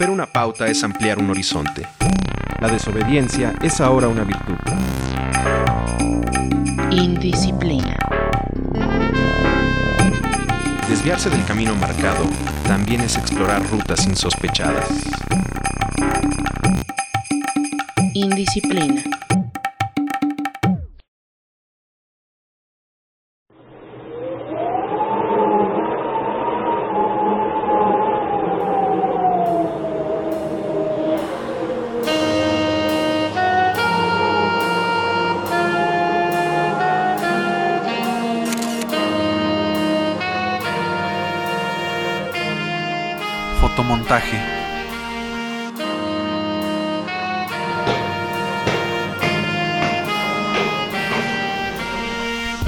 Romper una pauta es ampliar un horizonte. La desobediencia es ahora una virtud. Indisciplina. Desviarse del camino marcado también es explorar rutas insospechadas. Indisciplina. Fotomontaje.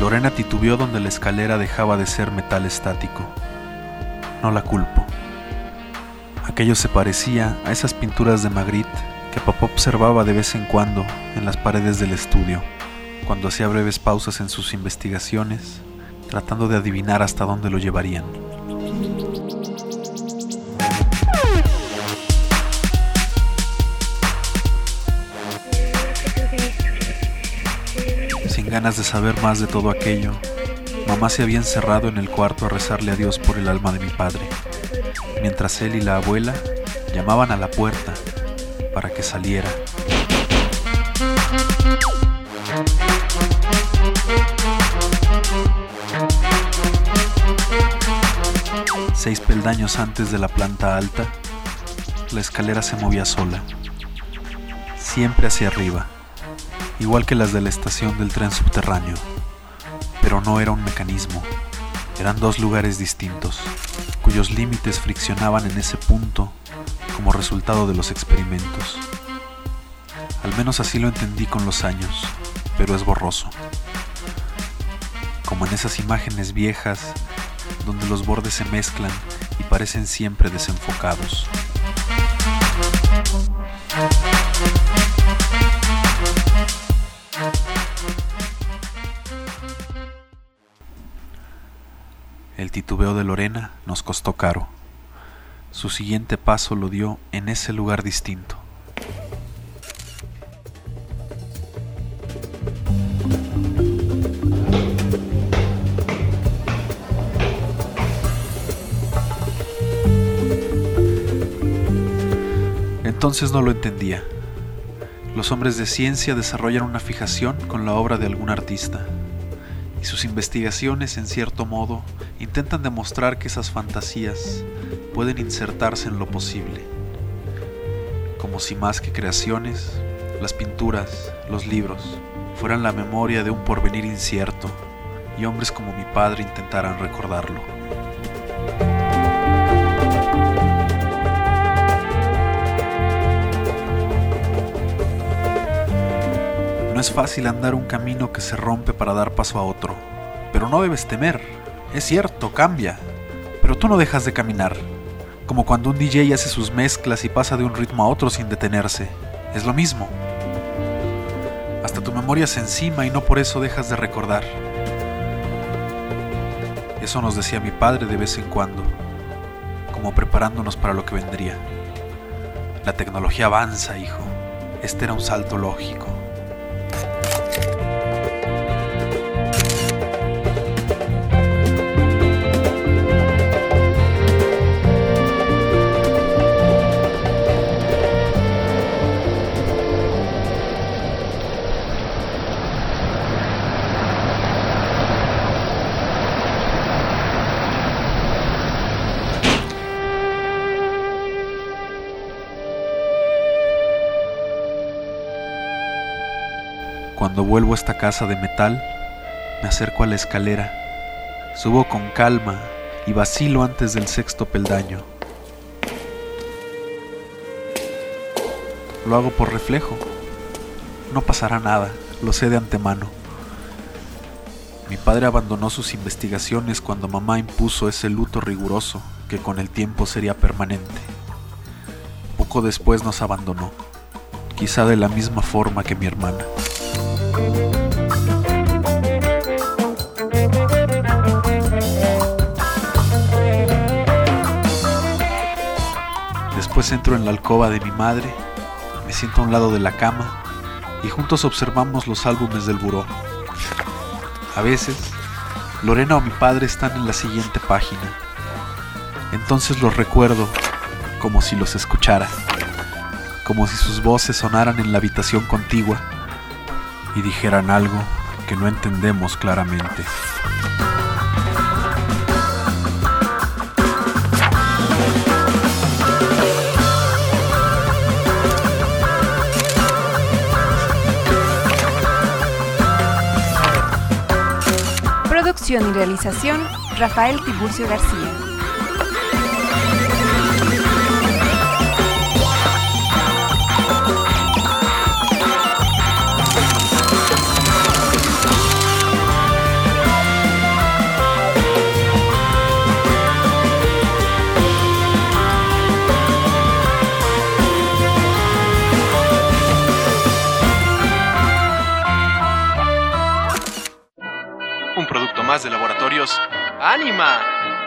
Lorena titubeó donde la escalera dejaba de ser metal estático. No la culpo. Aquello se parecía a esas pinturas de Magritte que papá observaba de vez en cuando en las paredes del estudio, cuando hacía breves pausas en sus investigaciones, tratando de adivinar hasta dónde lo llevarían. De saber más de todo aquello, mamá se había encerrado en el cuarto a rezarle a Dios por el alma de mi padre, mientras él y la abuela llamaban a la puerta para que saliera. Seis peldaños antes de la planta alta, la escalera se movía sola, siempre hacia arriba, igual que las de la estación del tren subterráneo, pero no era un mecanismo, eran dos lugares distintos, cuyos límites friccionaban en ese punto como resultado de los experimentos. Al menos así lo entendí con los años, pero es borroso. Como en esas imágenes viejas donde los bordes se mezclan y parecen siempre desenfocados. Titubeo de Lorena nos costó caro. Su siguiente paso lo dio en ese lugar distinto. Entonces no lo entendía. Los hombres de ciencia desarrollan una fijación con la obra de algún artista, y sus investigaciones, en cierto modo, intentan demostrar que esas fantasías pueden insertarse en lo posible, como si más que creaciones, las pinturas, los libros, fueran la memoria de un porvenir incierto, y hombres como mi padre intentaran recordarlo. Es fácil andar un camino que se rompe para dar paso a otro, pero no debes temer. Es cierto, cambia, pero tú no dejas de caminar. Como cuando un DJ hace sus mezclas y pasa de un ritmo a otro sin detenerse. Es lo mismo. Hasta tu memoria se encima y no por eso dejas de recordar. Eso nos decía mi padre de vez en cuando, como preparándonos para lo que vendría. La tecnología avanza, hijo. Este era un salto lógico. Cuando vuelvo a esta casa de metal, me acerco a la escalera, subo con calma y vacilo antes del sexto peldaño. Lo hago por reflejo. No pasará nada, lo sé de antemano. Mi padre abandonó sus investigaciones cuando mamá impuso ese luto riguroso que con el tiempo sería permanente. Poco después nos abandonó, quizá de la misma forma que mi hermana. Después entro en la alcoba de mi madre, me siento a un lado de la cama y juntos observamos los álbumes del buró. A veces, Lorena o mi padre están en la siguiente página. Entonces los recuerdo como si los escuchara, como si sus voces sonaran en la habitación contigua y dijeran algo que no entendemos claramente. Producción y realización, Rafael Tiburcio García. De laboratorios. ¡Ánima!